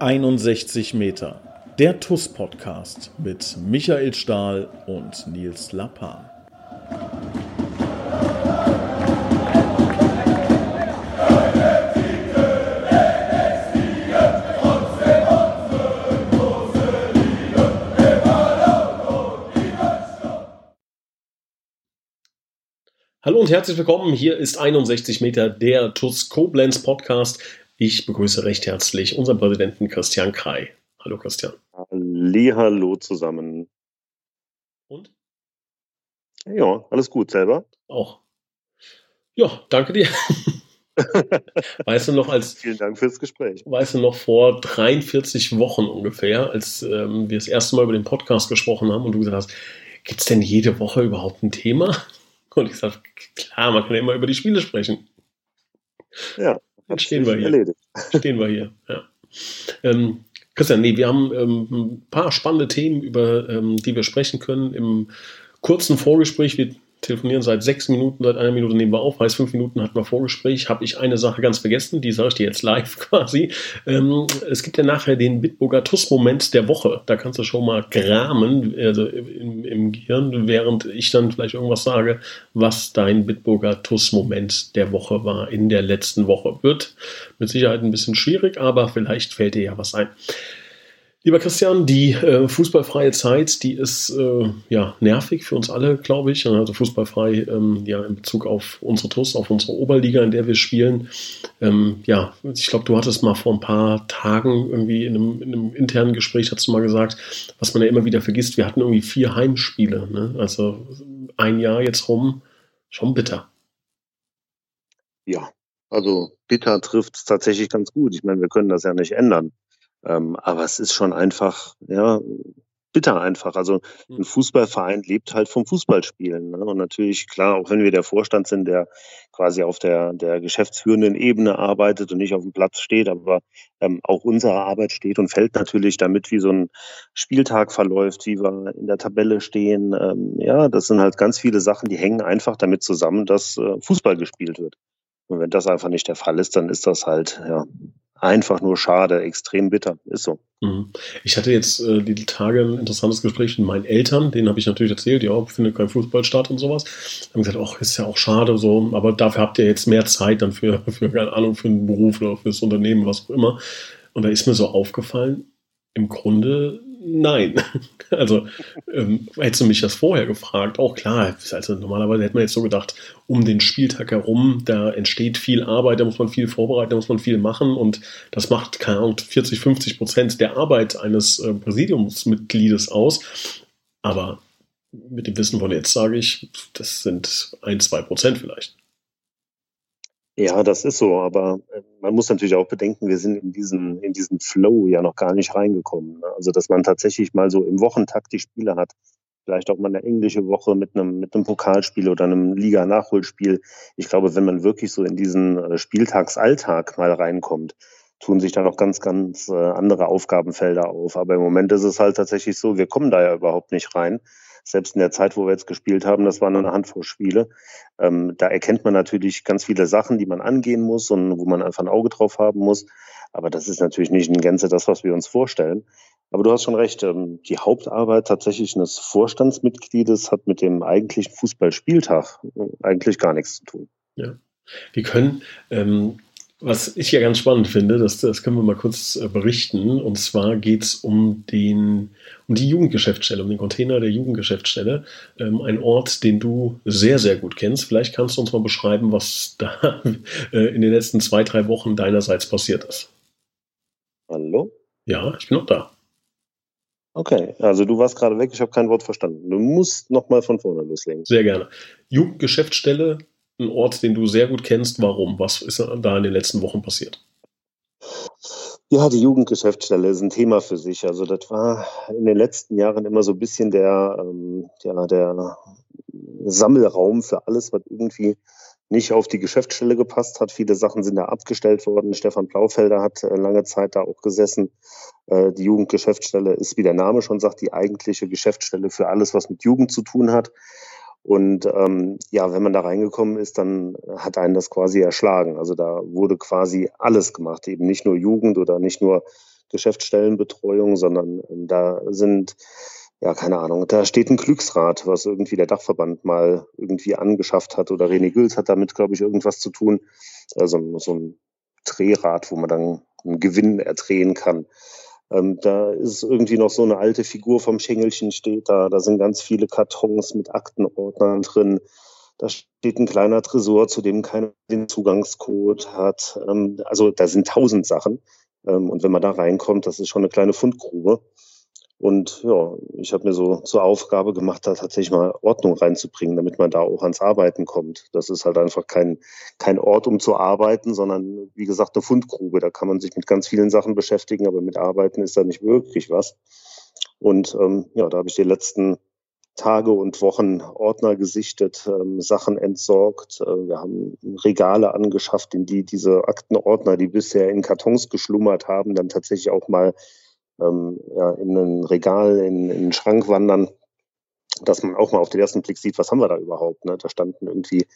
61 Meter. Der TUS-Podcast mit Michael Stahl und Nils Lappan. Hallo und herzlich willkommen. Hier ist 61 Meter der TUS Koblenz Podcast. Ich begrüße recht herzlich unseren Präsidenten Christian Krei. Hallo Christian. Hallo zusammen. Und? Ja, alles gut selber. Auch. Ja, danke dir. weißt du noch als vielen Dank fürs Gespräch. Weißt du noch vor 43 Wochen ungefähr, als ähm, wir das erste Mal über den Podcast gesprochen haben und du gesagt hast, gibt es denn jede Woche überhaupt ein Thema? Und ich sage, klar, man kann ja immer über die Spiele sprechen. Ja. Jetzt stehen wir hier. Erledigt. Stehen wir hier, ja. Ähm, Christian, nee, wir haben ähm, ein paar spannende Themen, über ähm, die wir sprechen können. Im kurzen Vorgespräch, wir telefonieren seit sechs Minuten, seit einer Minute nehmen wir auf, heißt fünf Minuten hatten wir Vorgespräch, habe ich eine Sache ganz vergessen, die sage ich dir jetzt live quasi. Ähm, es gibt ja nachher den Bitburger TUS-Moment der Woche. Da kannst du schon mal gramen also im, im Gehirn, während ich dann vielleicht irgendwas sage, was dein Bitburger TUS-Moment der Woche war in der letzten Woche. Wird mit Sicherheit ein bisschen schwierig, aber vielleicht fällt dir ja was ein. Lieber Christian, die äh, fußballfreie Zeit, die ist äh, ja nervig für uns alle, glaube ich. Also fußballfrei ähm, ja in Bezug auf unsere TUS, auf unsere Oberliga, in der wir spielen. Ähm, ja, ich glaube, du hattest mal vor ein paar Tagen irgendwie in einem, in einem, internen Gespräch, hast du mal gesagt, was man ja immer wieder vergisst, wir hatten irgendwie vier Heimspiele. Ne? Also ein Jahr jetzt rum, schon bitter. Ja, also bitter trifft es tatsächlich ganz gut. Ich meine, wir können das ja nicht ändern. Ähm, aber es ist schon einfach, ja, bitter einfach. Also ein hm. Fußballverein lebt halt vom Fußballspielen. Ne? Und natürlich, klar, auch wenn wir der Vorstand sind, der quasi auf der, der geschäftsführenden Ebene arbeitet und nicht auf dem Platz steht, aber ähm, auch unsere Arbeit steht und fällt natürlich damit, wie so ein Spieltag verläuft, wie wir in der Tabelle stehen. Ähm, ja, das sind halt ganz viele Sachen, die hängen einfach damit zusammen, dass äh, Fußball gespielt wird. Und wenn das einfach nicht der Fall ist, dann ist das halt, ja, einfach nur schade, extrem bitter. Ist so. Mhm. Ich hatte jetzt äh, die Tage ein interessantes Gespräch mit meinen Eltern, denen habe ich natürlich erzählt, ja, findet kein Fußball statt und sowas. Haben gesagt, ach, ist ja auch schade so, aber dafür habt ihr jetzt mehr Zeit dann für, für keine Ahnung, für einen Beruf oder fürs Unternehmen, was auch immer. Und da ist mir so aufgefallen, im Grunde nein. Also ähm, hättest du mich das vorher gefragt, auch klar, also normalerweise hätte man jetzt so gedacht, um den Spieltag herum, da entsteht viel Arbeit, da muss man viel vorbereiten, da muss man viel machen und das macht, keine Ahnung, 40, 50 Prozent der Arbeit eines äh, Präsidiumsmitgliedes aus. Aber mit dem Wissen von jetzt sage ich, das sind ein, zwei Prozent vielleicht. Ja, das ist so, aber äh, man muss natürlich auch bedenken, wir sind in diesen, in diesen Flow ja noch gar nicht reingekommen. Ne? Also, dass man tatsächlich mal so im Wochentakt die Spiele hat, vielleicht auch mal eine englische Woche mit einem, mit einem Pokalspiel oder einem Liga-Nachholspiel. Ich glaube, wenn man wirklich so in diesen äh, Spieltagsalltag mal reinkommt, tun sich da noch ganz, ganz äh, andere Aufgabenfelder auf. Aber im Moment ist es halt tatsächlich so, wir kommen da ja überhaupt nicht rein selbst in der Zeit, wo wir jetzt gespielt haben, das waren nur eine Handvoll Spiele. Ähm, da erkennt man natürlich ganz viele Sachen, die man angehen muss und wo man einfach ein Auge drauf haben muss. Aber das ist natürlich nicht in Gänze das, was wir uns vorstellen. Aber du hast schon recht, ähm, die Hauptarbeit tatsächlich eines Vorstandsmitgliedes hat mit dem eigentlichen Fußballspieltag äh, eigentlich gar nichts zu tun. Ja. Wir können ähm, was ich ja ganz spannend finde, das, das können wir mal kurz äh, berichten. Und zwar geht es um, den, um die Jugendgeschäftsstelle, um den Container der Jugendgeschäftsstelle. Ähm, ein Ort, den du sehr, sehr gut kennst. Vielleicht kannst du uns mal beschreiben, was da äh, in den letzten zwei, drei Wochen deinerseits passiert ist. Hallo? Ja, ich bin noch da. Okay, also du warst gerade weg, ich habe kein Wort verstanden. Du musst nochmal von vorne loslegen. Sehr gerne. Jugendgeschäftsstelle ein Ort, den du sehr gut kennst. Warum? Was ist da in den letzten Wochen passiert? Ja, die Jugendgeschäftsstelle ist ein Thema für sich. Also das war in den letzten Jahren immer so ein bisschen der, ähm, ja, der Sammelraum für alles, was irgendwie nicht auf die Geschäftsstelle gepasst hat. Viele Sachen sind da abgestellt worden. Stefan Blaufelder hat äh, lange Zeit da auch gesessen. Äh, die Jugendgeschäftsstelle ist, wie der Name schon sagt, die eigentliche Geschäftsstelle für alles, was mit Jugend zu tun hat. Und ähm, ja, wenn man da reingekommen ist, dann hat einen das quasi erschlagen. Also da wurde quasi alles gemacht, eben nicht nur Jugend oder nicht nur Geschäftsstellenbetreuung, sondern ähm, da sind ja, keine Ahnung, da steht ein Glücksrad, was irgendwie der Dachverband mal irgendwie angeschafft hat oder René Güls hat damit, glaube ich, irgendwas zu tun. Also so ein Drehrad, wo man dann einen Gewinn erdrehen kann. Ähm, da ist irgendwie noch so eine alte Figur vom Schengelchen steht da. Da sind ganz viele Kartons mit Aktenordnern drin. Da steht ein kleiner Tresor, zu dem keiner den Zugangscode hat. Ähm, also da sind tausend Sachen. Ähm, und wenn man da reinkommt, das ist schon eine kleine Fundgrube. Und ja, ich habe mir so zur Aufgabe gemacht, da tatsächlich mal Ordnung reinzubringen, damit man da auch ans Arbeiten kommt. Das ist halt einfach kein, kein Ort, um zu arbeiten, sondern wie gesagt eine Fundgrube. Da kann man sich mit ganz vielen Sachen beschäftigen, aber mit Arbeiten ist da nicht wirklich was. Und ähm, ja, da habe ich die letzten Tage und Wochen Ordner gesichtet, ähm, Sachen entsorgt. Äh, wir haben Regale angeschafft, in die diese Aktenordner, die bisher in Kartons geschlummert haben, dann tatsächlich auch mal ähm, ja, in ein Regal, in, in einen Schrank wandern, dass man auch mal auf den ersten Blick sieht, was haben wir da überhaupt. Ne? Da standen irgendwie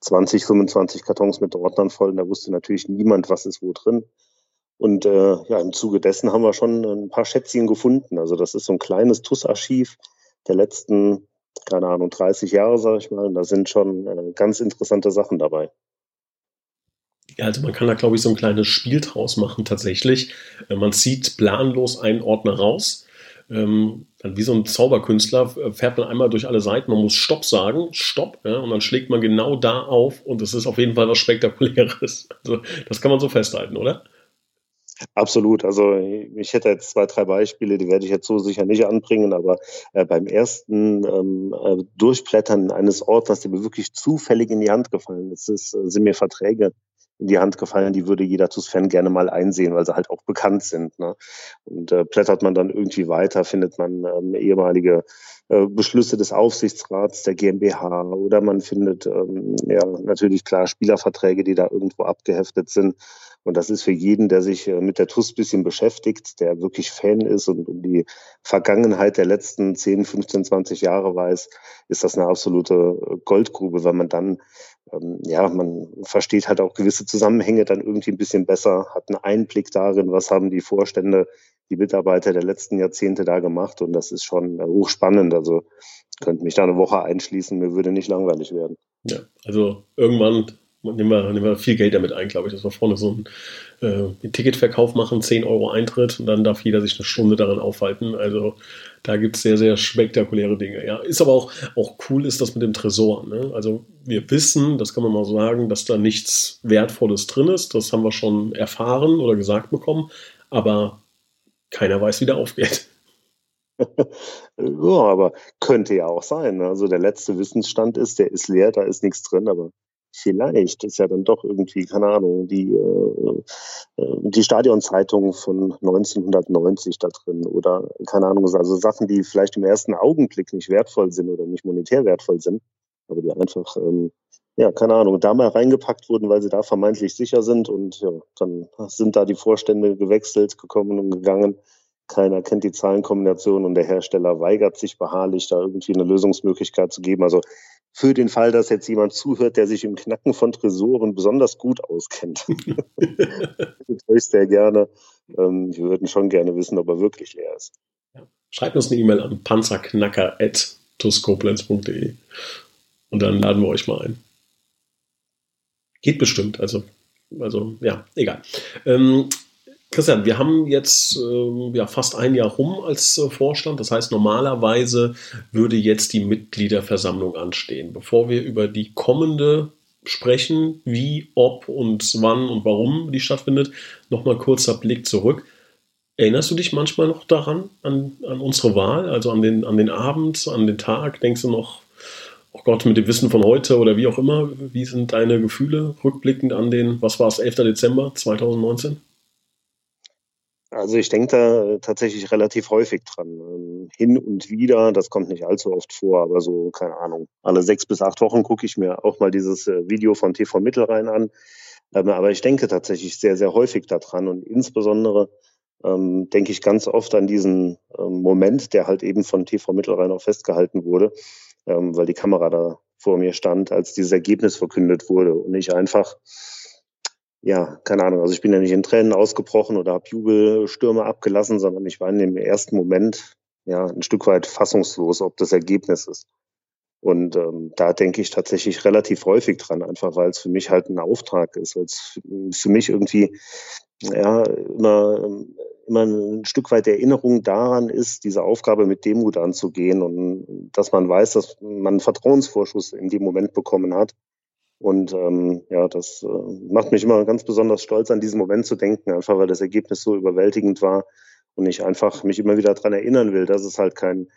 20, 25 Kartons mit Ordnern voll und da wusste natürlich niemand, was ist wo drin. Und äh, ja, im Zuge dessen haben wir schon ein paar Schätzchen gefunden. Also das ist so ein kleines TUS-Archiv der letzten, keine Ahnung, 30 Jahre, sage ich mal. Und da sind schon äh, ganz interessante Sachen dabei. Also man kann da, glaube ich, so ein kleines Spiel draus machen tatsächlich. Äh, man zieht planlos einen Ordner raus. Ähm, dann wie so ein Zauberkünstler äh, fährt man einmal durch alle Seiten. Man muss Stopp sagen, Stopp, ja, und dann schlägt man genau da auf und es ist auf jeden Fall was Spektakuläres. Also, das kann man so festhalten, oder? Absolut. Also ich hätte jetzt zwei, drei Beispiele, die werde ich jetzt so sicher nicht anbringen, aber äh, beim ersten ähm, äh, Durchblättern eines Ordners, der mir wirklich zufällig in die Hand gefallen ist, ist sind mir Verträge in die Hand gefallen, die würde jeder TUS-Fan gerne mal einsehen, weil sie halt auch bekannt sind. Ne? Und äh, blättert man dann irgendwie weiter, findet man ähm, ehemalige Beschlüsse des Aufsichtsrats der GmbH oder man findet ähm, ja natürlich klar Spielerverträge, die da irgendwo abgeheftet sind. Und das ist für jeden, der sich äh, mit der TUS bisschen beschäftigt, der wirklich Fan ist und um die Vergangenheit der letzten 10, 15, 20 Jahre weiß, ist das eine absolute äh, Goldgrube, weil man dann ähm, ja, man versteht halt auch gewisse Zusammenhänge dann irgendwie ein bisschen besser, hat einen Einblick darin, was haben die Vorstände, die Mitarbeiter der letzten Jahrzehnte da gemacht und das ist schon äh, hochspannend. Also könnte mich da eine Woche einschließen, mir würde nicht langweilig werden. Ja, also irgendwann nehmen wir, nehmen wir viel Geld damit ein, glaube ich, dass wir vorne so einen, äh, Ticketverkauf machen, 10 Euro Eintritt und dann darf jeder sich eine Stunde daran aufhalten. Also da gibt es sehr, sehr spektakuläre Dinge. Ja, ist aber auch, auch cool ist das mit dem Tresor. Ne? Also wir wissen, das kann man mal sagen, dass da nichts Wertvolles drin ist. Das haben wir schon erfahren oder gesagt bekommen, aber keiner weiß, wie der aufgeht. ja, aber könnte ja auch sein. Ne? Also der letzte Wissensstand ist, der ist leer, da ist nichts drin, aber vielleicht ist ja dann doch irgendwie, keine Ahnung, die, äh, äh die Stadionzeitung von 1990 da drin oder keine Ahnung, also Sachen, die vielleicht im ersten Augenblick nicht wertvoll sind oder nicht monetär wertvoll sind, aber die einfach, ähm, ja, keine Ahnung, da mal reingepackt wurden, weil sie da vermeintlich sicher sind und ja, dann sind da die Vorstände gewechselt, gekommen und gegangen. Keiner kennt die Zahlenkombination und der Hersteller weigert sich beharrlich, da irgendwie eine Lösungsmöglichkeit zu geben. Also für den Fall, dass jetzt jemand zuhört, der sich im Knacken von Tresoren besonders gut auskennt. ich euch sehr gerne. Ähm, wir würden schon gerne wissen, ob er wirklich leer ist. Schreibt uns eine E-Mail an panzerknacker.tuskoblenz.de und dann laden wir euch mal ein. Geht bestimmt, also, also ja, egal. Ähm, Christian, wir haben jetzt äh, ja, fast ein Jahr rum als äh, Vorstand. Das heißt, normalerweise würde jetzt die Mitgliederversammlung anstehen. Bevor wir über die kommende sprechen, wie, ob und wann und warum die stattfindet, nochmal kurzer Blick zurück. Erinnerst du dich manchmal noch daran, an, an unsere Wahl, also an den, an den Abend, an den Tag? Denkst du noch, oh Gott, mit dem Wissen von heute oder wie auch immer, wie sind deine Gefühle rückblickend an den, was war es, 11. Dezember 2019? Also ich denke da tatsächlich relativ häufig dran. Ähm, hin und wieder, das kommt nicht allzu oft vor, aber so, keine Ahnung, alle sechs bis acht Wochen gucke ich mir auch mal dieses äh, Video von TV Mittelrhein an. Ähm, aber ich denke tatsächlich sehr, sehr häufig daran und insbesondere ähm, denke ich ganz oft an diesen ähm, Moment, der halt eben von TV Mittelrhein auch festgehalten wurde, ähm, weil die Kamera da vor mir stand, als dieses Ergebnis verkündet wurde und ich einfach ja, keine Ahnung, also ich bin ja nicht in Tränen ausgebrochen oder habe Jubelstürme abgelassen, sondern ich war in dem ersten Moment ja ein Stück weit fassungslos, ob das Ergebnis ist. Und ähm, da denke ich tatsächlich relativ häufig dran, einfach weil es für mich halt ein Auftrag ist, weil es für mich irgendwie ja immer, immer ein Stück weit Erinnerung daran ist, diese Aufgabe mit Demut anzugehen und dass man weiß, dass man einen Vertrauensvorschuss in dem Moment bekommen hat. Und ähm, ja, das äh, macht mich immer ganz besonders stolz, an diesen Moment zu denken, einfach weil das Ergebnis so überwältigend war und ich einfach mich immer wieder daran erinnern will, dass es halt kein,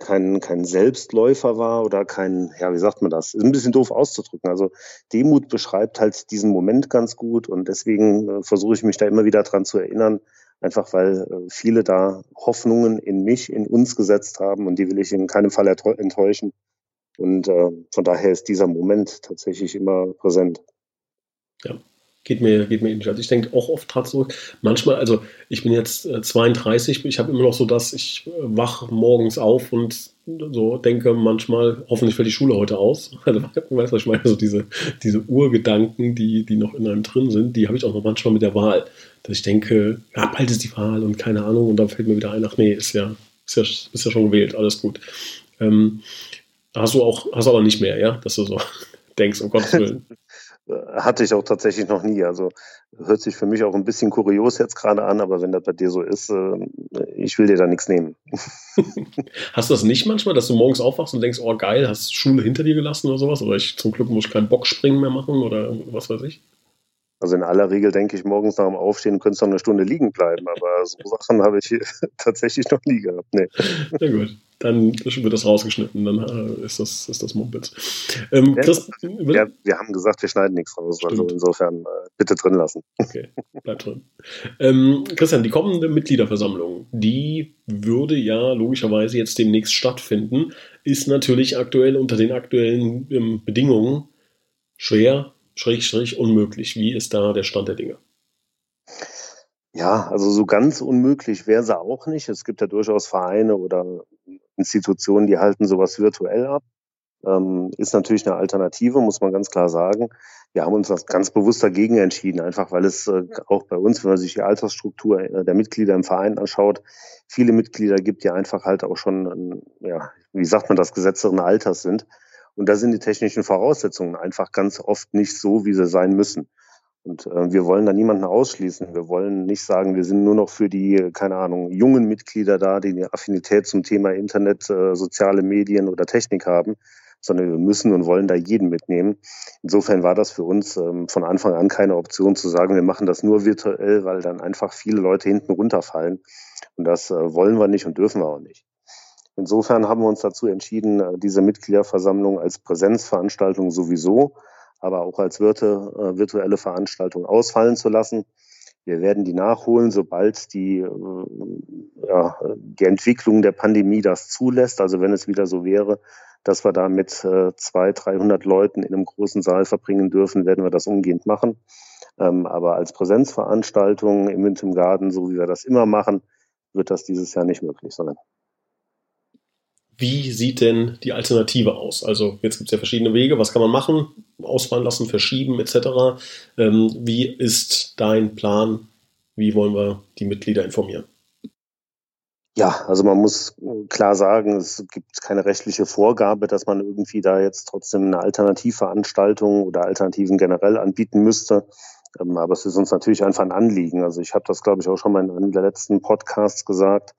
kein, kein Selbstläufer war oder kein, ja, wie sagt man das? Ist ein bisschen doof auszudrücken. Also Demut beschreibt halt diesen Moment ganz gut und deswegen äh, versuche ich mich da immer wieder dran zu erinnern, einfach weil äh, viele da Hoffnungen in mich, in uns gesetzt haben und die will ich in keinem Fall enttäuschen. Und äh, von daher ist dieser Moment tatsächlich immer präsent. Ja, geht mir, geht mir ähnlich. Also ich denke auch oft dran zurück. Manchmal, also ich bin jetzt äh, 32, ich habe immer noch so dass ich äh, wach morgens auf und so denke manchmal, hoffentlich fällt die Schule heute aus. Also weißt du, ich meine, so diese, diese Urgedanken, die, die noch in einem drin sind, die habe ich auch noch manchmal mit der Wahl. Dass ich denke, ja, bald ist die Wahl und keine Ahnung, und dann fällt mir wieder ein, ach nee, ist ja, ist ja, ist ja schon gewählt, alles gut. Ähm, Hast du auch, hast aber nicht mehr, ja, dass du so denkst, um Gottes Willen. Hatte ich auch tatsächlich noch nie. Also hört sich für mich auch ein bisschen kurios jetzt gerade an, aber wenn das bei dir so ist, äh, ich will dir da nichts nehmen. Hast du das nicht manchmal, dass du morgens aufwachst und denkst, oh geil, hast Schule hinter dir gelassen oder sowas? Oder ich zum Glück muss ich keinen Bockspringen mehr machen oder was weiß ich? Also in aller Regel denke ich morgens nach dem Aufstehen, könntest du noch eine Stunde liegen bleiben, aber so Sachen habe ich tatsächlich noch nie gehabt. Nee. Na gut dann wird das rausgeschnitten, dann äh, ist das, ist das Mumpitz. Ähm, ja, Chris, ja, wir haben gesagt, wir schneiden nichts raus, Stimmt. also insofern äh, bitte drin lassen. Okay, bleibt drin. Ähm, Christian, die kommende Mitgliederversammlung, die würde ja logischerweise jetzt demnächst stattfinden, ist natürlich aktuell unter den aktuellen ähm, Bedingungen schwer, schräg, schräg, unmöglich. Wie ist da der Stand der Dinge? Ja, also so ganz unmöglich wäre sie auch nicht. Es gibt ja durchaus Vereine oder Institutionen, die halten sowas virtuell ab. Ähm, ist natürlich eine Alternative, muss man ganz klar sagen. Wir haben uns das ganz bewusst dagegen entschieden, einfach weil es äh, auch bei uns, wenn man sich die Altersstruktur äh, der Mitglieder im Verein anschaut, viele Mitglieder gibt, die einfach halt auch schon, ja, wie sagt man das, gesetzteren Alters sind. Und da sind die technischen Voraussetzungen einfach ganz oft nicht so, wie sie sein müssen. Und äh, wir wollen da niemanden ausschließen. Wir wollen nicht sagen, wir sind nur noch für die, keine Ahnung, jungen Mitglieder da, die eine Affinität zum Thema Internet, äh, soziale Medien oder Technik haben, sondern wir müssen und wollen da jeden mitnehmen. Insofern war das für uns ähm, von Anfang an keine Option zu sagen, wir machen das nur virtuell, weil dann einfach viele Leute hinten runterfallen. Und das äh, wollen wir nicht und dürfen wir auch nicht. Insofern haben wir uns dazu entschieden, äh, diese Mitgliederversammlung als Präsenzveranstaltung sowieso aber auch als äh, virtuelle Veranstaltung ausfallen zu lassen. Wir werden die nachholen, sobald die, äh, ja, die Entwicklung der Pandemie das zulässt. Also wenn es wieder so wäre, dass wir da mit äh, 200, 300 Leuten in einem großen Saal verbringen dürfen, werden wir das umgehend machen. Ähm, aber als Präsenzveranstaltung im Winter Garden, so wie wir das immer machen, wird das dieses Jahr nicht möglich sein. Wie sieht denn die Alternative aus? Also jetzt gibt es ja verschiedene Wege. Was kann man machen? Ausfallen lassen, verschieben etc. Ähm, wie ist dein Plan? Wie wollen wir die Mitglieder informieren? Ja, also man muss klar sagen, es gibt keine rechtliche Vorgabe, dass man irgendwie da jetzt trotzdem eine Alternativveranstaltung oder Alternativen generell anbieten müsste. Ähm, aber es ist uns natürlich einfach ein Anliegen. Also ich habe das, glaube ich, auch schon mal in einem der letzten Podcasts gesagt.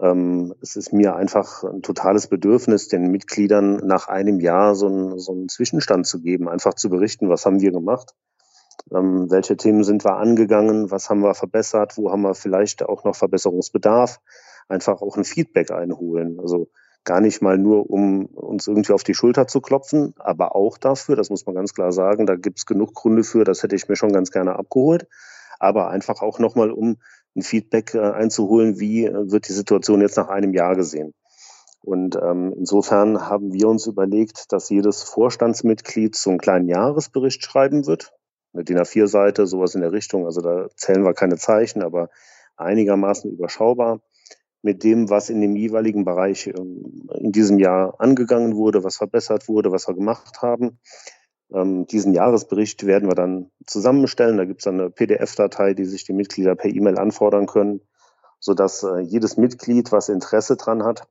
Ähm, es ist mir einfach ein totales Bedürfnis, den Mitgliedern nach einem Jahr so einen, so einen Zwischenstand zu geben, einfach zu berichten, was haben wir gemacht, ähm, welche Themen sind wir angegangen, was haben wir verbessert, wo haben wir vielleicht auch noch Verbesserungsbedarf, einfach auch ein Feedback einholen. Also gar nicht mal nur, um uns irgendwie auf die Schulter zu klopfen, aber auch dafür, das muss man ganz klar sagen, da gibt es genug Gründe für, das hätte ich mir schon ganz gerne abgeholt, aber einfach auch nochmal, um ein Feedback äh, einzuholen, wie äh, wird die Situation jetzt nach einem Jahr gesehen. Und ähm, insofern haben wir uns überlegt, dass jedes Vorstandsmitglied so einen kleinen Jahresbericht schreiben wird. Eine DIN A4-Seite, sowas in der Richtung. Also da zählen wir keine Zeichen, aber einigermaßen überschaubar mit dem, was in dem jeweiligen Bereich ähm, in diesem Jahr angegangen wurde, was verbessert wurde, was wir gemacht haben. Ähm, diesen Jahresbericht werden wir dann zusammenstellen. Da gibt es eine PDF-Datei, die sich die Mitglieder per E-Mail anfordern können, sodass äh, jedes Mitglied, was Interesse dran hat,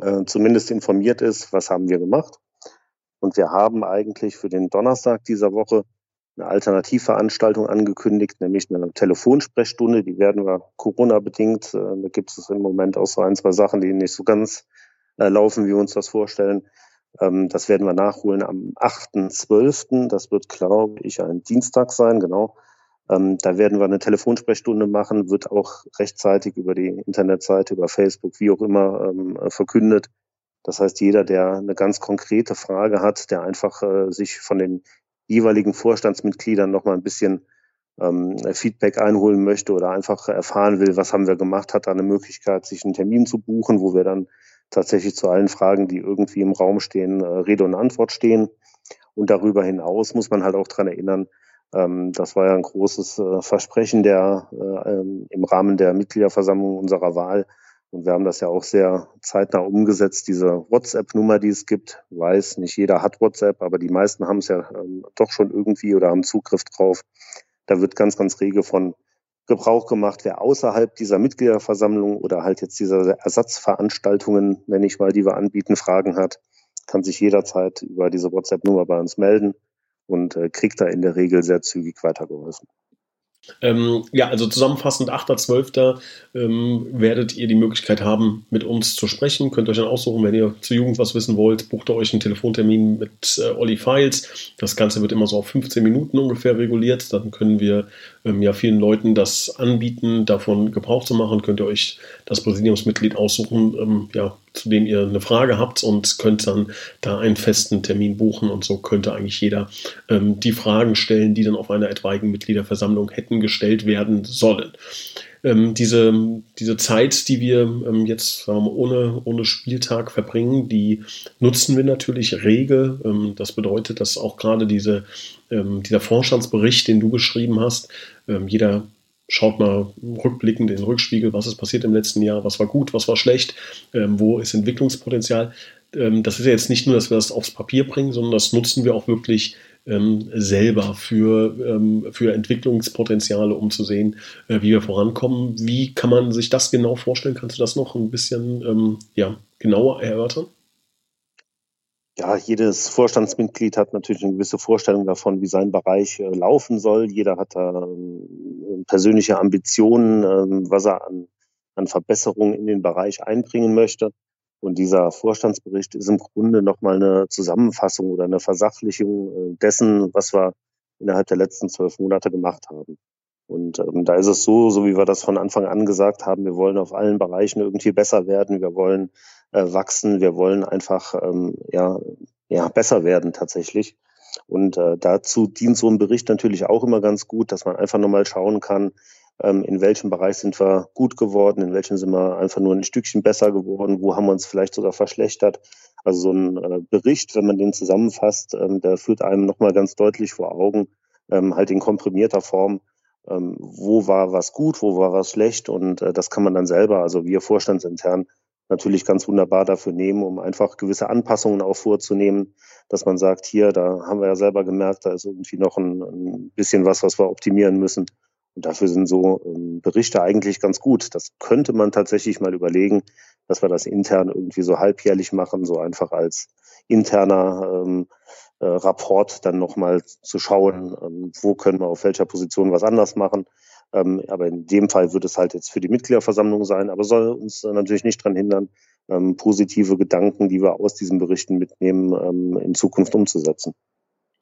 äh, zumindest informiert ist, was haben wir gemacht. Und wir haben eigentlich für den Donnerstag dieser Woche eine Alternativveranstaltung angekündigt, nämlich eine Telefonsprechstunde. Die werden wir Corona-bedingt. Äh, da gibt es im Moment auch so ein, zwei Sachen, die nicht so ganz äh, laufen, wie wir uns das vorstellen. Ähm, das werden wir nachholen am 8.12. Das wird, glaube ich, ein Dienstag sein, genau. Ähm, da werden wir eine Telefonsprechstunde machen, wird auch rechtzeitig über die Internetseite, über Facebook, wie auch immer, ähm, verkündet. Das heißt, jeder, der eine ganz konkrete Frage hat, der einfach äh, sich von den jeweiligen Vorstandsmitgliedern noch mal ein bisschen ähm, Feedback einholen möchte oder einfach erfahren will, was haben wir gemacht, hat da eine Möglichkeit, sich einen Termin zu buchen, wo wir dann tatsächlich zu allen Fragen, die irgendwie im Raum stehen, äh, Rede und Antwort stehen. Und darüber hinaus muss man halt auch dran erinnern, ähm, das war ja ein großes äh, Versprechen der äh, ähm, im Rahmen der Mitgliederversammlung unserer Wahl, und wir haben das ja auch sehr zeitnah umgesetzt, diese WhatsApp-Nummer, die es gibt. Weiß, nicht jeder hat WhatsApp, aber die meisten haben es ja ähm, doch schon irgendwie oder haben Zugriff drauf. Da wird ganz, ganz rege von Gebrauch gemacht. Wer außerhalb dieser Mitgliederversammlung oder halt jetzt dieser Ersatzveranstaltungen, nenne ich mal, die wir anbieten, Fragen hat, kann sich jederzeit über diese WhatsApp-Nummer bei uns melden und äh, kriegt da in der Regel sehr zügig weitergeholfen. Ähm, ja, also zusammenfassend 8.12. Ähm, werdet ihr die Möglichkeit haben, mit uns zu sprechen. Könnt euch dann aussuchen, wenn ihr zur Jugend was wissen wollt, bucht ihr euch einen Telefontermin mit äh, Olli Files. Das Ganze wird immer so auf 15 Minuten ungefähr reguliert. Dann können wir ähm, ja vielen Leuten das anbieten, davon Gebrauch zu machen. Könnt ihr euch das Präsidiumsmitglied aussuchen, ähm, ja, zu dem ihr eine Frage habt und könnt dann da einen festen Termin buchen und so könnte eigentlich jeder ähm, die Fragen stellen, die dann auf einer etwaigen Mitgliederversammlung hätten gestellt werden sollen. Ähm, diese, diese Zeit, die wir ähm, jetzt wir, ohne, ohne Spieltag verbringen, die nutzen wir natürlich rege. Ähm, das bedeutet, dass auch gerade diese, ähm, dieser Vorstandsbericht, den du geschrieben hast, ähm, jeder schaut mal rückblickend in den Rückspiegel, was ist passiert im letzten Jahr, was war gut, was war schlecht, ähm, wo ist Entwicklungspotenzial. Ähm, das ist ja jetzt nicht nur, dass wir das aufs Papier bringen, sondern das nutzen wir auch wirklich ähm, selber für, für Entwicklungspotenziale, um zu sehen, äh, wie wir vorankommen. Wie kann man sich das genau vorstellen? Kannst du das noch ein bisschen ja, genauer erörtern? Ja, jedes Vorstandsmitglied hat natürlich eine gewisse Vorstellung davon, wie sein Bereich äh, laufen soll. Jeder hat da äh, persönliche Ambitionen, äh, was er an, an Verbesserungen in den Bereich einbringen möchte. Und dieser Vorstandsbericht ist im Grunde nochmal eine Zusammenfassung oder eine Versachlichung äh, dessen, was wir innerhalb der letzten zwölf Monate gemacht haben. Und ähm, da ist es so, so wie wir das von Anfang an gesagt haben, wir wollen auf allen Bereichen irgendwie besser werden. Wir wollen wachsen. Wir wollen einfach ähm, ja, ja, besser werden tatsächlich. Und äh, dazu dient so ein Bericht natürlich auch immer ganz gut, dass man einfach nochmal schauen kann, ähm, in welchem Bereich sind wir gut geworden, in welchem sind wir einfach nur ein Stückchen besser geworden, wo haben wir uns vielleicht sogar verschlechtert. Also so ein äh, Bericht, wenn man den zusammenfasst, ähm, der führt einem nochmal ganz deutlich vor Augen, ähm, halt in komprimierter Form, ähm, wo war was gut, wo war was schlecht und äh, das kann man dann selber, also wir vorstandsintern, natürlich ganz wunderbar dafür nehmen, um einfach gewisse Anpassungen auch vorzunehmen, dass man sagt, hier, da haben wir ja selber gemerkt, da ist irgendwie noch ein, ein bisschen was, was wir optimieren müssen. Und dafür sind so ähm, Berichte eigentlich ganz gut. Das könnte man tatsächlich mal überlegen, dass wir das intern irgendwie so halbjährlich machen, so einfach als interner ähm, äh, Rapport dann nochmal zu schauen, ähm, wo können wir auf welcher Position was anders machen. Ähm, aber in dem Fall wird es halt jetzt für die Mitgliederversammlung sein, aber soll uns natürlich nicht daran hindern, ähm, positive Gedanken, die wir aus diesen Berichten mitnehmen, ähm, in Zukunft umzusetzen.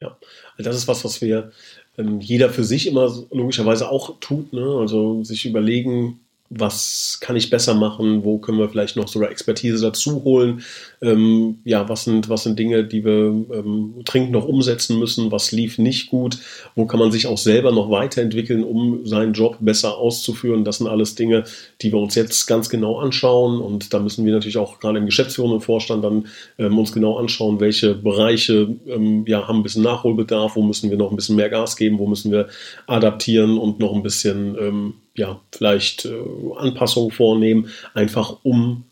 Ja, also das ist was, was wir ähm, jeder für sich immer logischerweise auch tut. Ne? Also sich überlegen, was kann ich besser machen, wo können wir vielleicht noch sogar Expertise dazu holen, ähm, ja, was sind, was sind Dinge, die wir ähm, dringend noch umsetzen müssen, was lief nicht gut, wo kann man sich auch selber noch weiterentwickeln, um seinen Job besser auszuführen. Das sind alles Dinge, die wir uns jetzt ganz genau anschauen. Und da müssen wir natürlich auch gerade im geschäftsführenden Vorstand dann ähm, uns genau anschauen, welche Bereiche ähm, ja, haben ein bisschen Nachholbedarf, wo müssen wir noch ein bisschen mehr Gas geben, wo müssen wir adaptieren und noch ein bisschen ähm, ja, vielleicht äh, Anpassungen vornehmen, einfach um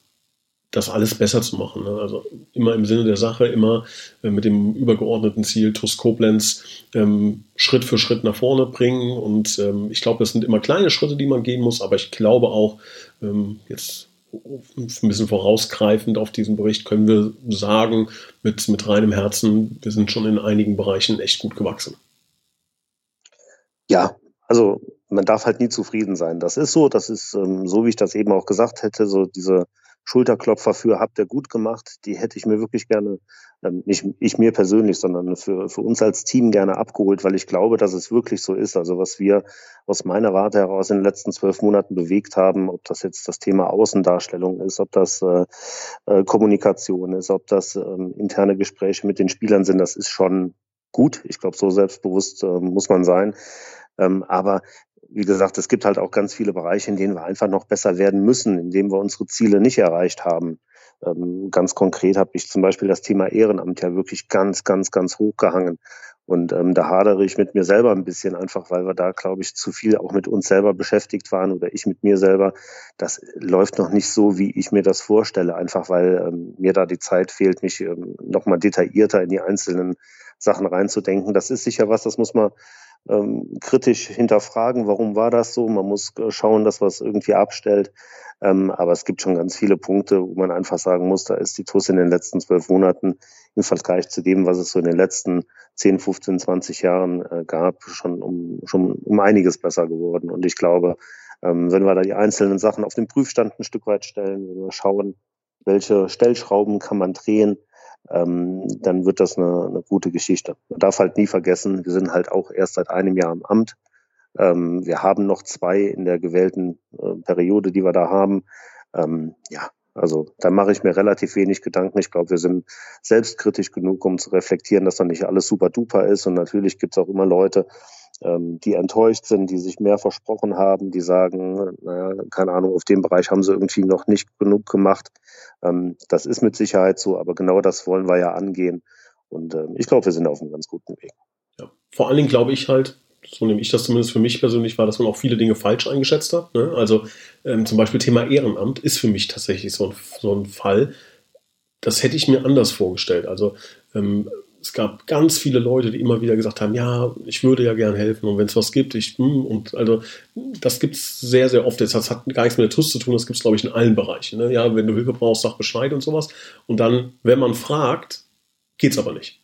das alles besser zu machen. Ne? Also immer im Sinne der Sache, immer äh, mit dem übergeordneten Ziel, TUS Koblenz ähm, Schritt für Schritt nach vorne bringen. Und ähm, ich glaube, das sind immer kleine Schritte, die man gehen muss, aber ich glaube auch, ähm, jetzt ein bisschen vorausgreifend auf diesen Bericht können wir sagen, mit, mit reinem Herzen, wir sind schon in einigen Bereichen echt gut gewachsen. Ja, also man darf halt nie zufrieden sein. Das ist so, das ist ähm, so, wie ich das eben auch gesagt hätte, so diese Schulterklopfer für habt ihr gut gemacht, die hätte ich mir wirklich gerne, ähm, nicht ich mir persönlich, sondern für, für uns als Team gerne abgeholt, weil ich glaube, dass es wirklich so ist. Also was wir aus meiner Warte heraus in den letzten zwölf Monaten bewegt haben, ob das jetzt das Thema Außendarstellung ist, ob das äh, äh, Kommunikation ist, ob das äh, interne Gespräche mit den Spielern sind, das ist schon gut. Ich glaube, so selbstbewusst äh, muss man sein. Ähm, aber wie gesagt, es gibt halt auch ganz viele Bereiche, in denen wir einfach noch besser werden müssen, in denen wir unsere Ziele nicht erreicht haben. Ähm, ganz konkret habe ich zum Beispiel das Thema Ehrenamt ja wirklich ganz, ganz, ganz hoch gehangen. Und ähm, da hadere ich mit mir selber ein bisschen einfach, weil wir da, glaube ich, zu viel auch mit uns selber beschäftigt waren oder ich mit mir selber. Das läuft noch nicht so, wie ich mir das vorstelle, einfach weil ähm, mir da die Zeit fehlt, mich ähm, nochmal detaillierter in die einzelnen Sachen reinzudenken. Das ist sicher was, das muss man ähm, kritisch hinterfragen, warum war das so. Man muss äh, schauen, dass man es irgendwie abstellt. Ähm, aber es gibt schon ganz viele Punkte, wo man einfach sagen muss, da ist die TUS in den letzten zwölf Monaten im Vergleich zu dem, was es so in den letzten 10, 15, 20 Jahren äh, gab, schon um, schon um einiges besser geworden. Und ich glaube, ähm, wenn wir da die einzelnen Sachen auf den Prüfstand ein Stück weit stellen, wenn wir schauen, welche Stellschrauben kann man drehen, ähm, dann wird das eine, eine gute Geschichte. Man darf halt nie vergessen, wir sind halt auch erst seit einem Jahr im Amt. Ähm, wir haben noch zwei in der gewählten äh, Periode, die wir da haben. Ähm, ja, also da mache ich mir relativ wenig Gedanken. Ich glaube, wir sind selbstkritisch genug, um zu reflektieren, dass da nicht alles super duper ist. Und natürlich gibt es auch immer Leute, die enttäuscht sind, die sich mehr versprochen haben, die sagen, naja, keine Ahnung, auf dem Bereich haben sie irgendwie noch nicht genug gemacht. Ähm, das ist mit Sicherheit so, aber genau das wollen wir ja angehen. Und ähm, ich glaube, wir sind auf einem ganz guten Weg. Ja. Vor allen Dingen glaube ich halt, so nehme ich das zumindest für mich persönlich war, dass man auch viele Dinge falsch eingeschätzt hat. Ne? Also ähm, zum Beispiel Thema Ehrenamt ist für mich tatsächlich so ein, so ein Fall. Das hätte ich mir anders vorgestellt. Also ähm, es gab ganz viele Leute, die immer wieder gesagt haben, ja, ich würde ja gern helfen und wenn es was gibt, ich, hm, und also das gibt es sehr, sehr oft. Das hat gar nichts mit der TUS zu tun, das gibt es, glaube ich, in allen Bereichen. Ne? Ja, wenn du Hilfe brauchst, sag Bescheid und sowas. Und dann, wenn man fragt, geht es aber nicht.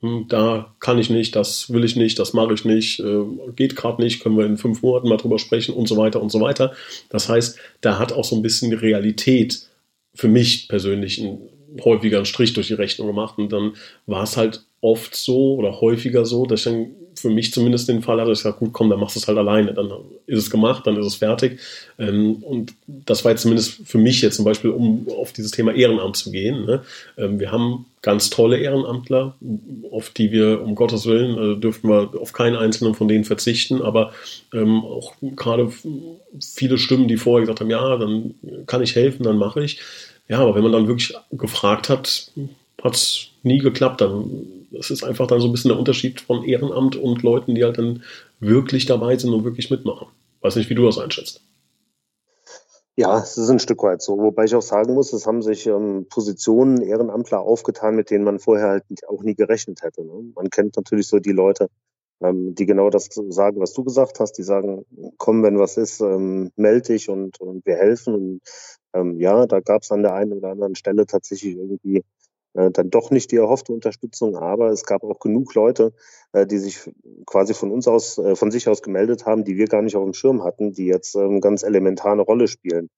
Hm, da kann ich nicht, das will ich nicht, das mache ich nicht, äh, geht gerade nicht, können wir in fünf Monaten mal drüber sprechen und so weiter und so weiter. Das heißt, da hat auch so ein bisschen die Realität für mich persönlich ein häufiger einen Strich durch die Rechnung gemacht und dann war es halt oft so oder häufiger so, dass ich dann für mich zumindest den Fall hatte, ich sage, gut, komm, dann machst du es halt alleine, dann ist es gemacht, dann ist es fertig. Ähm, und das war jetzt zumindest für mich jetzt zum Beispiel, um auf dieses Thema Ehrenamt zu gehen. Ne? Ähm, wir haben ganz tolle Ehrenamtler, auf die wir, um Gottes Willen, äh, dürften wir auf keinen einzelnen von denen verzichten, aber ähm, auch gerade viele Stimmen, die vorher gesagt haben, ja, dann kann ich helfen, dann mache ich. Ja, aber wenn man dann wirklich gefragt hat, hat es nie geklappt. Dann das ist einfach dann so ein bisschen der Unterschied von Ehrenamt und Leuten, die halt dann wirklich dabei sind und wirklich mitmachen. Weiß nicht, wie du das einschätzt. Ja, es ist ein Stück weit so. Wobei ich auch sagen muss, es haben sich ähm, Positionen Ehrenamtler aufgetan, mit denen man vorher halt auch nie gerechnet hätte. Ne? Man kennt natürlich so die Leute, ähm, die genau das sagen, was du gesagt hast. Die sagen, komm, wenn was ist, ähm, melde dich und, und wir helfen. Und ähm, ja, da gab es an der einen oder anderen Stelle tatsächlich irgendwie äh, dann doch nicht die erhoffte Unterstützung, aber es gab auch genug Leute, äh, die sich quasi von uns aus, äh, von sich aus gemeldet haben, die wir gar nicht auf dem Schirm hatten, die jetzt ähm, ganz elementar eine Rolle spielen.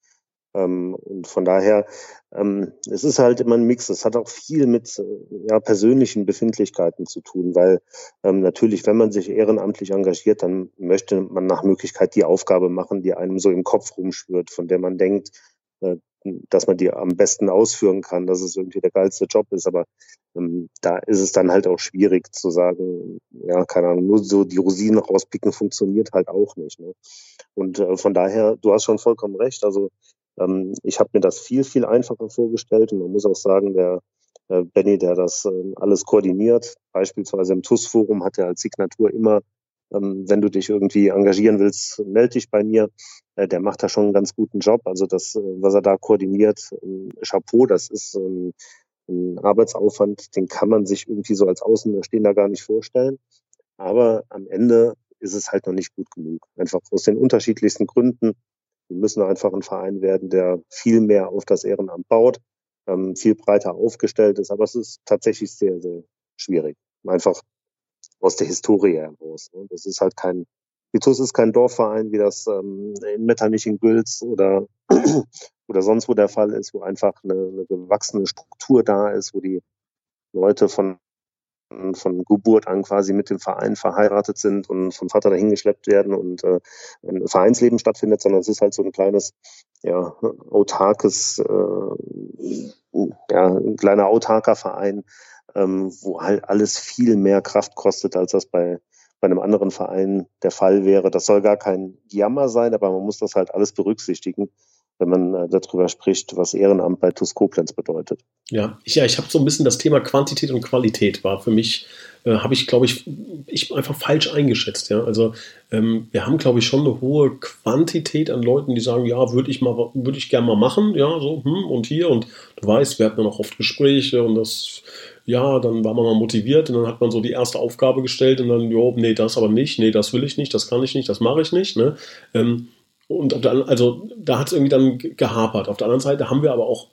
Ähm, und von daher, ähm, es ist halt immer ein Mix. Es hat auch viel mit äh, ja, persönlichen Befindlichkeiten zu tun, weil ähm, natürlich, wenn man sich ehrenamtlich engagiert, dann möchte man nach Möglichkeit die Aufgabe machen, die einem so im Kopf rumschwirrt, von der man denkt, dass man die am besten ausführen kann, dass es irgendwie der geilste Job ist. Aber ähm, da ist es dann halt auch schwierig zu sagen, ja, keine Ahnung, nur so die Rosinen rauspicken funktioniert halt auch nicht. Ne? Und äh, von daher, du hast schon vollkommen recht. Also ähm, ich habe mir das viel, viel einfacher vorgestellt und man muss auch sagen, der äh, Benny, der das äh, alles koordiniert, beispielsweise im TUS-Forum hat er als Signatur immer wenn du dich irgendwie engagieren willst, melde dich bei mir. Äh, der macht da schon einen ganz guten Job. Also das, äh, was er da koordiniert, ähm, Chapeau, das ist ähm, ein Arbeitsaufwand, den kann man sich irgendwie so als Außenstehender gar nicht vorstellen. Aber am Ende ist es halt noch nicht gut genug. Einfach aus den unterschiedlichsten Gründen. Wir müssen einfach ein Verein werden, der viel mehr auf das Ehrenamt baut, ähm, viel breiter aufgestellt ist. Aber es ist tatsächlich sehr, sehr schwierig. Einfach aus der Historie heraus. Ne? Das ist halt kein, Vitus ist kein Dorfverein, wie das ähm, in Metternich in Gülz oder, oder sonst wo der Fall ist, wo einfach eine, eine gewachsene Struktur da ist, wo die Leute von von Geburt an quasi mit dem Verein verheiratet sind und vom Vater dahin geschleppt werden und äh, ein Vereinsleben stattfindet, sondern es ist halt so ein kleines, ja, autarkes, äh, ja, ein kleiner autarker Verein, ähm, wo halt alles viel mehr Kraft kostet, als das bei, bei einem anderen Verein der Fall wäre. Das soll gar kein Jammer sein, aber man muss das halt alles berücksichtigen wenn man äh, darüber spricht, was Ehrenamt bei TUS Koblenz bedeutet. Ja, ich, ja, ich habe so ein bisschen das Thema Quantität und Qualität war für mich, äh, habe ich, glaube ich, ich einfach falsch eingeschätzt. Ja? Also ähm, wir haben, glaube ich, schon eine hohe Quantität an Leuten, die sagen, ja, würde ich mal, ich gerne mal machen, ja, so, hm, und hier und du weißt, wir hatten dann auch oft Gespräche und das, ja, dann war man mal motiviert und dann hat man so die erste Aufgabe gestellt und dann, jo, nee, das aber nicht, nee, das will ich nicht, das kann ich nicht, das mache ich nicht, ne? Ähm, und der, also da hat es irgendwie dann gehapert. Auf der anderen Seite haben wir aber auch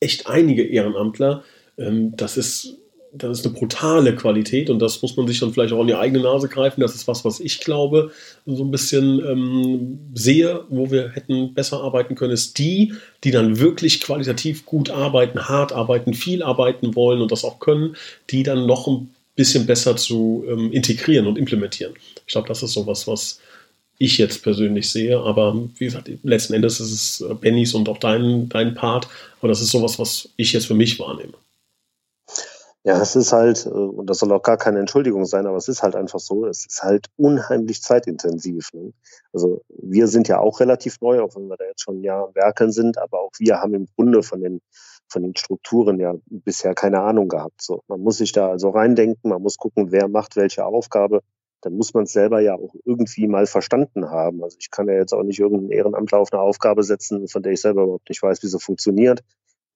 echt einige Ehrenamtler. Ähm, das ist das ist eine brutale Qualität und das muss man sich dann vielleicht auch in die eigene Nase greifen. Das ist was, was ich glaube, so ein bisschen ähm, sehe, wo wir hätten besser arbeiten können, ist die, die dann wirklich qualitativ gut arbeiten, hart arbeiten, viel arbeiten wollen und das auch können, die dann noch ein bisschen besser zu ähm, integrieren und implementieren. Ich glaube, das ist so was, was ich jetzt persönlich sehe. Aber wie gesagt, letzten Endes ist es äh, Bennys und auch dein, dein Part. Aber das ist sowas, was ich jetzt für mich wahrnehme. Ja, es ist halt, äh, und das soll auch gar keine Entschuldigung sein, aber es ist halt einfach so, es ist halt unheimlich zeitintensiv. Ne? Also wir sind ja auch relativ neu, auch wenn wir da jetzt schon ein Jahr am Werkeln sind, aber auch wir haben im Grunde von den, von den Strukturen ja bisher keine Ahnung gehabt. So, man muss sich da also reindenken, man muss gucken, wer macht welche Aufgabe dann muss man es selber ja auch irgendwie mal verstanden haben. Also ich kann ja jetzt auch nicht irgendeinen Ehrenamtler auf eine Aufgabe setzen, von der ich selber überhaupt nicht weiß, wie sie funktioniert.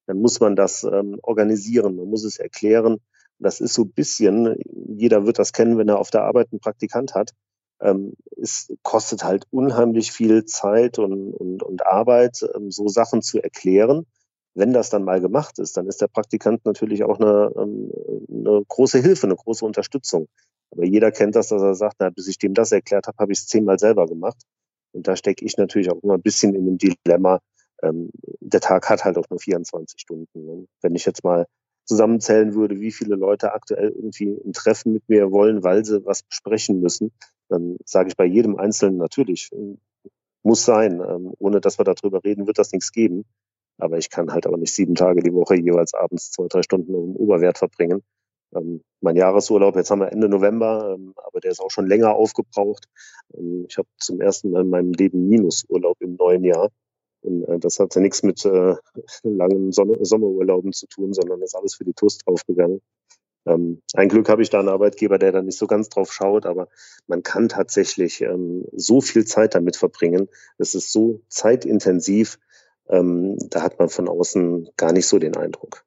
Dann muss man das ähm, organisieren, man muss es erklären. Das ist so ein bisschen, jeder wird das kennen, wenn er auf der Arbeit einen Praktikant hat. Ähm, es kostet halt unheimlich viel Zeit und, und, und Arbeit, ähm, so Sachen zu erklären. Wenn das dann mal gemacht ist, dann ist der Praktikant natürlich auch eine, ähm, eine große Hilfe, eine große Unterstützung. Aber jeder kennt das, dass er sagt, na, bis ich dem das erklärt habe, habe ich es zehnmal selber gemacht. Und da stecke ich natürlich auch immer ein bisschen in dem Dilemma. Ähm, der Tag hat halt auch nur 24 Stunden. Ne? Wenn ich jetzt mal zusammenzählen würde, wie viele Leute aktuell irgendwie ein Treffen mit mir wollen, weil sie was besprechen müssen, dann sage ich bei jedem Einzelnen natürlich, äh, muss sein. Ähm, ohne dass wir darüber reden, wird das nichts geben. Aber ich kann halt auch nicht sieben Tage die Woche jeweils abends zwei, drei Stunden auf Oberwert verbringen. Ähm, mein Jahresurlaub, jetzt haben wir Ende November, ähm, aber der ist auch schon länger aufgebraucht. Ähm, ich habe zum ersten Mal in meinem Leben Minusurlaub im neuen Jahr. Und äh, das hat ja nichts mit äh, langen Sonne Sommerurlauben zu tun, sondern ist alles für die TUS draufgegangen. Ähm, ein Glück habe ich da einen Arbeitgeber, der da nicht so ganz drauf schaut, aber man kann tatsächlich ähm, so viel Zeit damit verbringen. Es ist so zeitintensiv, ähm, da hat man von außen gar nicht so den Eindruck.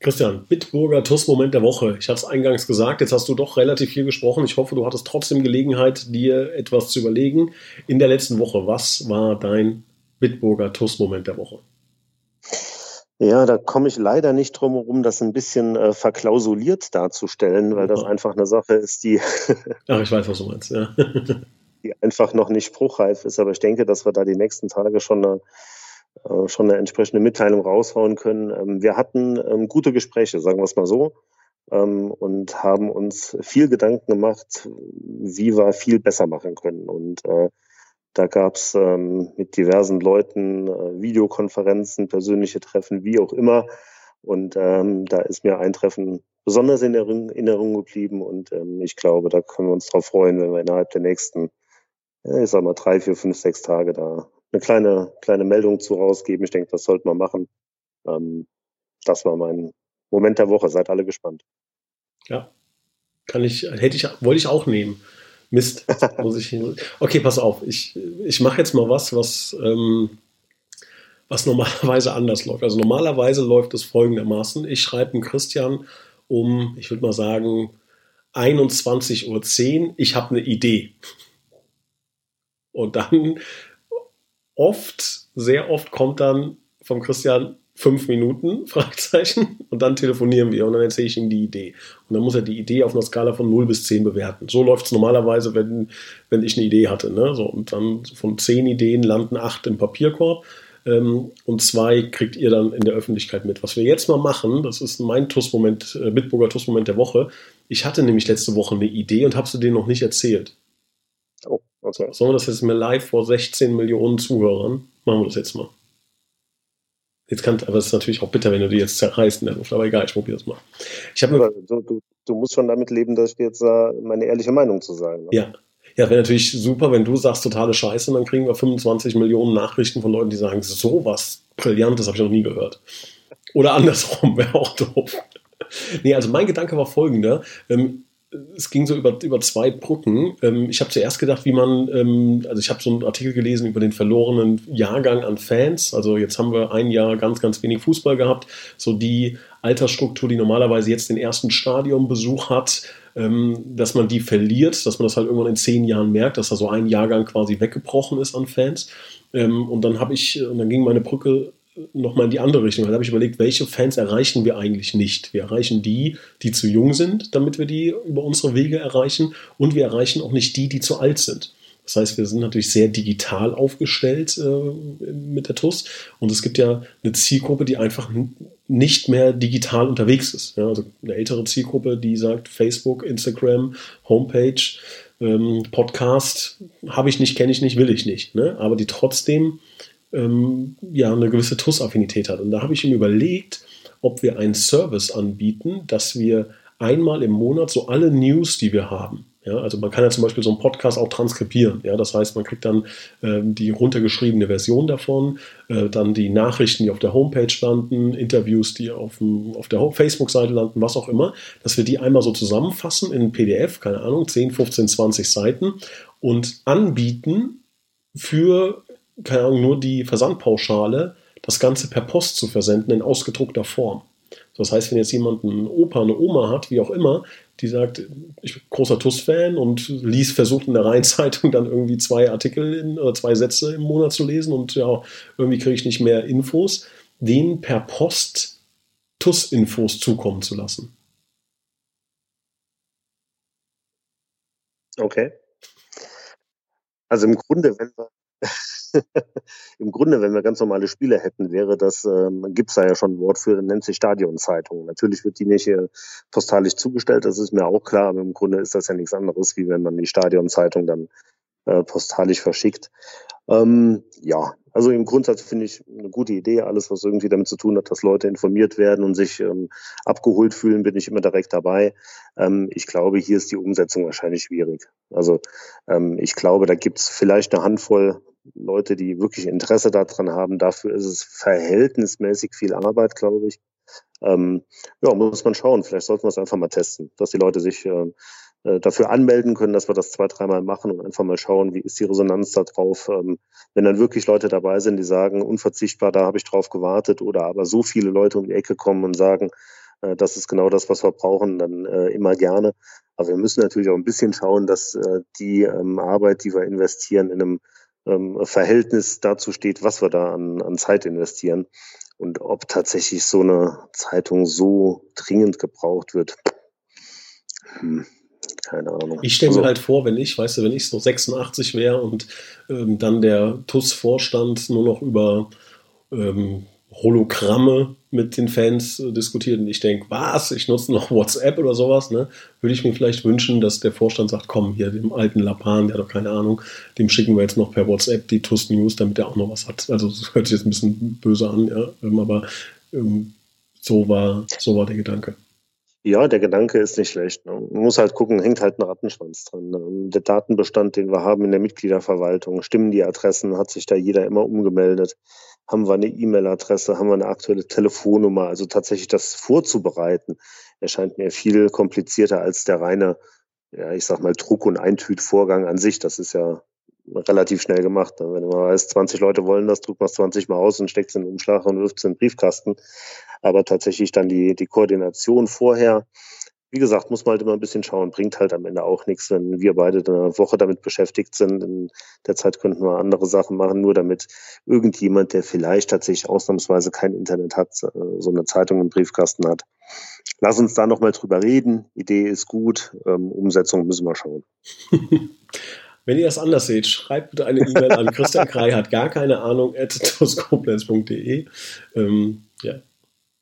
Christian, Bitburger TUS-Moment der Woche. Ich hatte es eingangs gesagt, jetzt hast du doch relativ viel gesprochen. Ich hoffe, du hattest trotzdem Gelegenheit, dir etwas zu überlegen. In der letzten Woche, was war dein Bitburger TUS-Moment der Woche? Ja, da komme ich leider nicht drum herum, das ein bisschen äh, verklausuliert darzustellen, weil das einfach eine Sache ist, die. Ach, ich weiß, was du meinst, ja. die einfach noch nicht spruchreif ist. Aber ich denke, dass wir da die nächsten Tage schon eine äh, schon eine entsprechende Mitteilung raushauen können. Ähm, wir hatten ähm, gute Gespräche, sagen wir es mal so, ähm, und haben uns viel Gedanken gemacht, wie wir viel besser machen können. Und äh, da gab es mit diversen Leuten äh, Videokonferenzen, persönliche Treffen, wie auch immer. Und ähm, da ist mir ein Treffen besonders in Erinnerung geblieben. Und ähm, ich glaube, da können wir uns darauf freuen, wenn wir innerhalb der nächsten, ich sag mal, drei, vier, fünf, sechs Tage da eine kleine, kleine Meldung zu rausgeben. Ich denke, das sollte man machen. Ähm, das war mein Moment der Woche. Seid alle gespannt. Ja, kann ich, hätte ich, wollte ich auch nehmen. Mist, muss ich hin. Okay, pass auf, ich, ich mache jetzt mal was, was, ähm, was normalerweise anders läuft. Also normalerweise läuft es folgendermaßen. Ich schreibe einen Christian um, ich würde mal sagen, 21.10 Uhr, ich habe eine Idee. Und dann oft, sehr oft kommt dann vom Christian fünf Minuten, Fragezeichen, und dann telefonieren wir und dann erzähle ich ihm die Idee. Und dann muss er die Idee auf einer Skala von 0 bis 10 bewerten. So läuft es normalerweise, wenn, wenn ich eine Idee hatte. Ne? So, und dann von 10 Ideen landen 8 im Papierkorb ähm, und zwei kriegt ihr dann in der Öffentlichkeit mit. Was wir jetzt mal machen, das ist mein TUS-Moment, äh, Bitburger TUS-Moment der Woche. Ich hatte nämlich letzte Woche eine Idee und habe sie dir noch nicht erzählt. Oh, okay. Sollen wir das jetzt mal live vor 16 Millionen Zuhörern? Machen wir das jetzt mal. Jetzt kann, aber es ist natürlich auch bitter, wenn du die jetzt zerreißt in der Luft, aber egal, ich probiere es mal. Ich habe du, du, du, musst schon damit leben, dass ich jetzt äh, meine ehrliche Meinung zu sagen. Ne? Ja. Ja, wäre natürlich super, wenn du sagst, totale Scheiße, dann kriegen wir 25 Millionen Nachrichten von Leuten, die sagen, sowas Brillantes habe ich noch nie gehört. Oder andersrum, wäre auch doof. nee, also mein Gedanke war folgender. Ähm, es ging so über, über zwei Brücken. Ähm, ich habe zuerst gedacht, wie man, ähm, also ich habe so einen Artikel gelesen über den verlorenen Jahrgang an Fans. Also jetzt haben wir ein Jahr ganz, ganz wenig Fußball gehabt. So die Altersstruktur, die normalerweise jetzt den ersten Stadionbesuch hat, ähm, dass man die verliert, dass man das halt irgendwann in zehn Jahren merkt, dass da so ein Jahrgang quasi weggebrochen ist an Fans. Ähm, und dann habe ich, und dann ging meine Brücke nochmal in die andere Richtung. Da habe ich überlegt, welche Fans erreichen wir eigentlich nicht? Wir erreichen die, die zu jung sind, damit wir die über unsere Wege erreichen. Und wir erreichen auch nicht die, die zu alt sind. Das heißt, wir sind natürlich sehr digital aufgestellt äh, mit der TUS. Und es gibt ja eine Zielgruppe, die einfach nicht mehr digital unterwegs ist. Ja, also eine ältere Zielgruppe, die sagt, Facebook, Instagram, Homepage, ähm, Podcast habe ich nicht, kenne ich nicht, will ich nicht. Ne? Aber die trotzdem ähm, ja eine gewisse TUS-Affinität hat. Und da habe ich ihm überlegt, ob wir einen Service anbieten, dass wir einmal im Monat so alle News, die wir haben, ja, also man kann ja zum Beispiel so einen Podcast auch transkribieren. Ja, das heißt, man kriegt dann äh, die runtergeschriebene Version davon, äh, dann die Nachrichten, die auf der Homepage landen, Interviews, die auf, dem, auf der Facebook-Seite landen, was auch immer, dass wir die einmal so zusammenfassen in PDF, keine Ahnung, 10, 15, 20 Seiten und anbieten für keine Ahnung, nur die Versandpauschale, das Ganze per Post zu versenden in ausgedruckter Form. Das heißt, wenn jetzt jemand einen Opa, eine Oma hat, wie auch immer, die sagt, ich bin großer TUS-Fan und liest, versucht in der Rheinzeitung dann irgendwie zwei Artikel in, oder zwei Sätze im Monat zu lesen und ja, irgendwie kriege ich nicht mehr Infos, denen per Post TUS-Infos zukommen zu lassen. Okay. Also im Grunde, wenn wir Im Grunde, wenn wir ganz normale Spiele hätten, wäre das, ähm, gibt es da ja schon ein Wort für, nennt sich Stadionzeitung. Natürlich wird die nicht hier postalisch zugestellt, das ist mir auch klar, aber im Grunde ist das ja nichts anderes, wie wenn man die Stadionzeitung dann äh, postalisch verschickt. Ähm, ja, also im Grundsatz finde ich eine gute Idee. Alles, was irgendwie damit zu tun hat, dass Leute informiert werden und sich ähm, abgeholt fühlen, bin ich immer direkt dabei. Ähm, ich glaube, hier ist die Umsetzung wahrscheinlich schwierig. Also ähm, ich glaube, da gibt es vielleicht eine Handvoll Leute, die wirklich Interesse daran haben. Dafür ist es verhältnismäßig viel Arbeit, glaube ich. Ähm, ja, muss man schauen. Vielleicht sollten wir es einfach mal testen, dass die Leute sich äh, äh, dafür anmelden können, dass wir das zwei, dreimal machen und einfach mal schauen, wie ist die Resonanz da drauf. Ähm, wenn dann wirklich Leute dabei sind, die sagen, unverzichtbar, da habe ich drauf gewartet oder aber so viele Leute um die Ecke kommen und sagen, äh, das ist genau das, was wir brauchen, dann äh, immer gerne. Aber wir müssen natürlich auch ein bisschen schauen, dass äh, die ähm, Arbeit, die wir investieren, in einem ähm, Verhältnis dazu steht, was wir da an, an Zeit investieren und ob tatsächlich so eine Zeitung so dringend gebraucht wird. Hm, keine Ahnung. Ich stelle mir also, halt vor, wenn ich, weißt du, wenn ich so 86 wäre und ähm, dann der TUS-Vorstand nur noch über ähm, Hologramme mit den Fans äh, diskutiert und ich denke, was, ich nutze noch WhatsApp oder sowas, ne? Würde ich mir vielleicht wünschen, dass der Vorstand sagt, komm, hier, dem alten Lapan, der hat doch keine Ahnung, dem schicken wir jetzt noch per WhatsApp die TUS News, damit er auch noch was hat. Also das hört sich jetzt ein bisschen böse an, ja, ähm, aber ähm, so war, so war der Gedanke. Ja, der Gedanke ist nicht schlecht. Ne? Man muss halt gucken, hängt halt ein Rattenschwanz dran. Ne? Der Datenbestand, den wir haben in der Mitgliederverwaltung, stimmen die Adressen, hat sich da jeder immer umgemeldet haben wir eine E-Mail-Adresse, haben wir eine aktuelle Telefonnummer. Also tatsächlich das vorzubereiten, erscheint mir viel komplizierter als der reine ja, ich sag mal, Druck- und Eintütvorgang an sich, das ist ja relativ schnell gemacht. Ne? Wenn du mal weißt, 20 Leute wollen das, drückt man es 20 Mal aus und steckt es in den Umschlag und wirft es in den Briefkasten. Aber tatsächlich dann die, die Koordination vorher, wie gesagt, muss man halt immer ein bisschen schauen, bringt halt am Ende auch nichts, wenn wir beide eine Woche damit beschäftigt sind. In der Zeit könnten wir andere Sachen machen, nur damit irgendjemand, der vielleicht tatsächlich ausnahmsweise kein Internet hat, äh, so eine Zeitung im Briefkasten hat. Lass uns da nochmal drüber reden. Idee ist gut, ähm, Umsetzung müssen wir schauen. Wenn ihr das anders seht, schreibt bitte eine E-Mail an Christian Krei, hat gar keine Ahnung, at ähm, ja.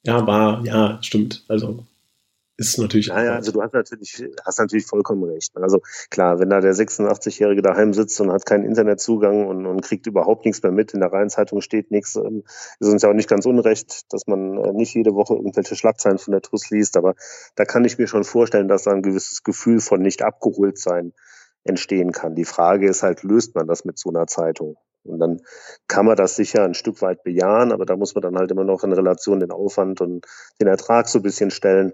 ja, war, ja, stimmt. Also ist natürlich. Naja, also du hast natürlich, hast natürlich vollkommen recht. Also klar, wenn da der 86-Jährige daheim sitzt und hat keinen Internetzugang und, und kriegt überhaupt nichts mehr mit, in der Rheinzeitung steht nichts, ähm, ist uns ja auch nicht ganz unrecht, dass man äh, nicht jede Woche irgendwelche Schlagzeilen von der TUS liest, aber da kann ich mir schon vorstellen, dass da ein gewisses Gefühl von nicht abgeholt sein entstehen kann. Die Frage ist halt, löst man das mit so einer Zeitung? Und dann kann man das sicher ein Stück weit bejahen, aber da muss man dann halt immer noch in Relation den Aufwand und den Ertrag so ein bisschen stellen.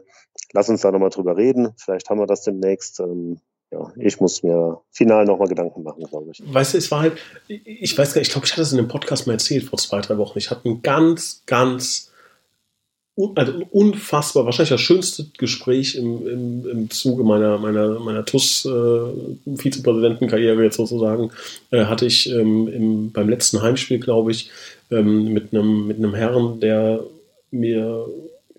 Lass uns da nochmal drüber reden. Vielleicht haben wir das demnächst. Ähm, ja, ich muss mir final nochmal Gedanken machen, glaube ich. Weißt du, es war halt, ich weiß gar nicht, ich glaube, ich hatte es in einem Podcast mal erzählt vor zwei, drei Wochen. Ich hatte ein ganz, ganz also unfassbar, wahrscheinlich das schönste Gespräch im, im, im Zuge meiner, meiner, meiner TUS-Vizepräsidentenkarriere äh, jetzt sozusagen, äh, hatte ich ähm, im, beim letzten Heimspiel, glaube ich, ähm, mit, einem, mit Herrn, der mir,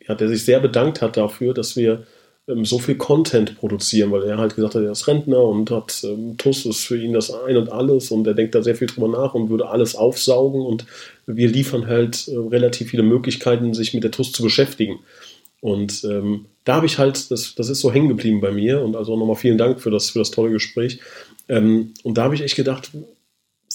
ja, der sich sehr bedankt hat dafür, dass wir so viel Content produzieren, weil er halt gesagt hat, er ist Rentner und hat ähm, TUS ist für ihn das Ein und Alles und er denkt da sehr viel drüber nach und würde alles aufsaugen und wir liefern halt äh, relativ viele Möglichkeiten, sich mit der TUS zu beschäftigen. Und ähm, da habe ich halt, das, das ist so hängen geblieben bei mir und also nochmal vielen Dank für das, für das tolle Gespräch. Ähm, und da habe ich echt gedacht,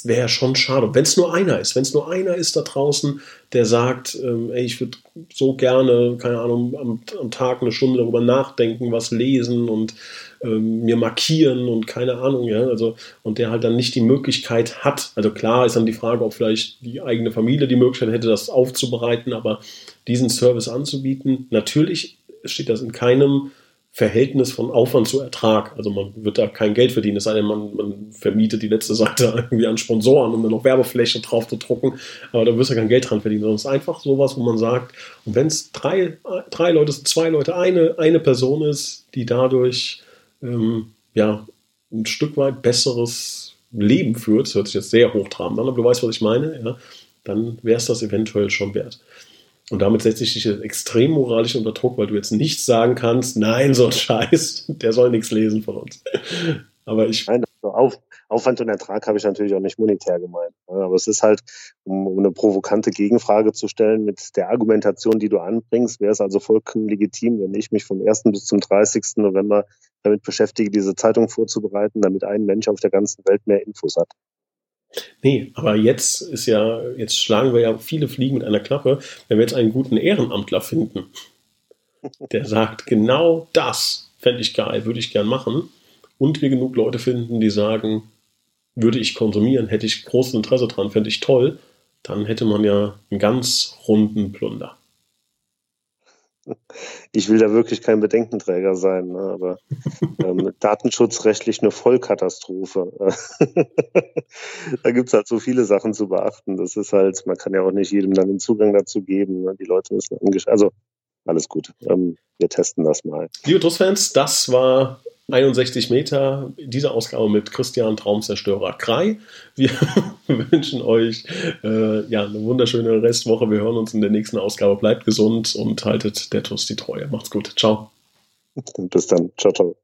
wäre schon schade. Wenn es nur einer ist, wenn es nur einer ist da draußen, der sagt, ähm, ey, ich würde so gerne, keine Ahnung, am, am, Tag eine Stunde darüber nachdenken, was lesen und ähm, mir markieren und keine Ahnung, ja, also und der halt dann nicht die Möglichkeit hat. Also klar ist dann die Frage, ob vielleicht die eigene Familie die Möglichkeit hätte, das aufzubereiten, aber diesen Service anzubieten, natürlich steht das in keinem Verhältnis von Aufwand zu Ertrag. Also man wird da kein Geld verdienen, es sei denn, man, man vermietet die letzte Seite irgendwie an Sponsoren, um dann noch Werbefläche drauf zu drucken. Aber da wirst du kein Geld dran verdienen, sondern es ist einfach sowas, wo man sagt, und wenn es drei, drei Leute, zwei Leute, eine, eine Person ist, die dadurch ähm, ja, ein Stück weit besseres Leben führt, das hört sich jetzt sehr hochtrabend an, aber du weißt, was ich meine, ja, dann wäre es das eventuell schon wert. Und damit setze ich dich extrem moralisch unter Druck, weil du jetzt nicht sagen kannst, nein, so ein Scheiß, der soll nichts lesen von uns. Aber ich. Nein, also Auf, Aufwand und Ertrag habe ich natürlich auch nicht monetär gemeint. Aber es ist halt, um, um eine provokante Gegenfrage zu stellen, mit der Argumentation, die du anbringst, wäre es also vollkommen legitim, wenn ich mich vom 1. bis zum 30. November damit beschäftige, diese Zeitung vorzubereiten, damit ein Mensch auf der ganzen Welt mehr Infos hat. Nee, aber jetzt ist ja, jetzt schlagen wir ja viele Fliegen mit einer Klappe, wenn wir jetzt einen guten Ehrenamtler finden, der sagt, genau das fände ich geil, würde ich gern machen. Und wir genug Leute finden, die sagen, würde ich konsumieren, hätte ich großes Interesse dran, fände ich toll, dann hätte man ja einen ganz runden Plunder ich will da wirklich kein Bedenkenträger sein, ne, aber ähm, datenschutzrechtlich eine Vollkatastrophe. da gibt es halt so viele Sachen zu beachten. Das ist halt, man kann ja auch nicht jedem dann den Zugang dazu geben. Ne? Die Leute müssen also alles gut. Ähm, wir testen das mal. Liebe TUS-Fans, das war 61 Meter, diese Ausgabe mit Christian Traumzerstörer Krei. Wir wünschen euch äh, ja, eine wunderschöne Restwoche. Wir hören uns in der nächsten Ausgabe. Bleibt gesund und haltet der TUS die Treue. Macht's gut. Ciao. Bis dann. Ciao, ciao.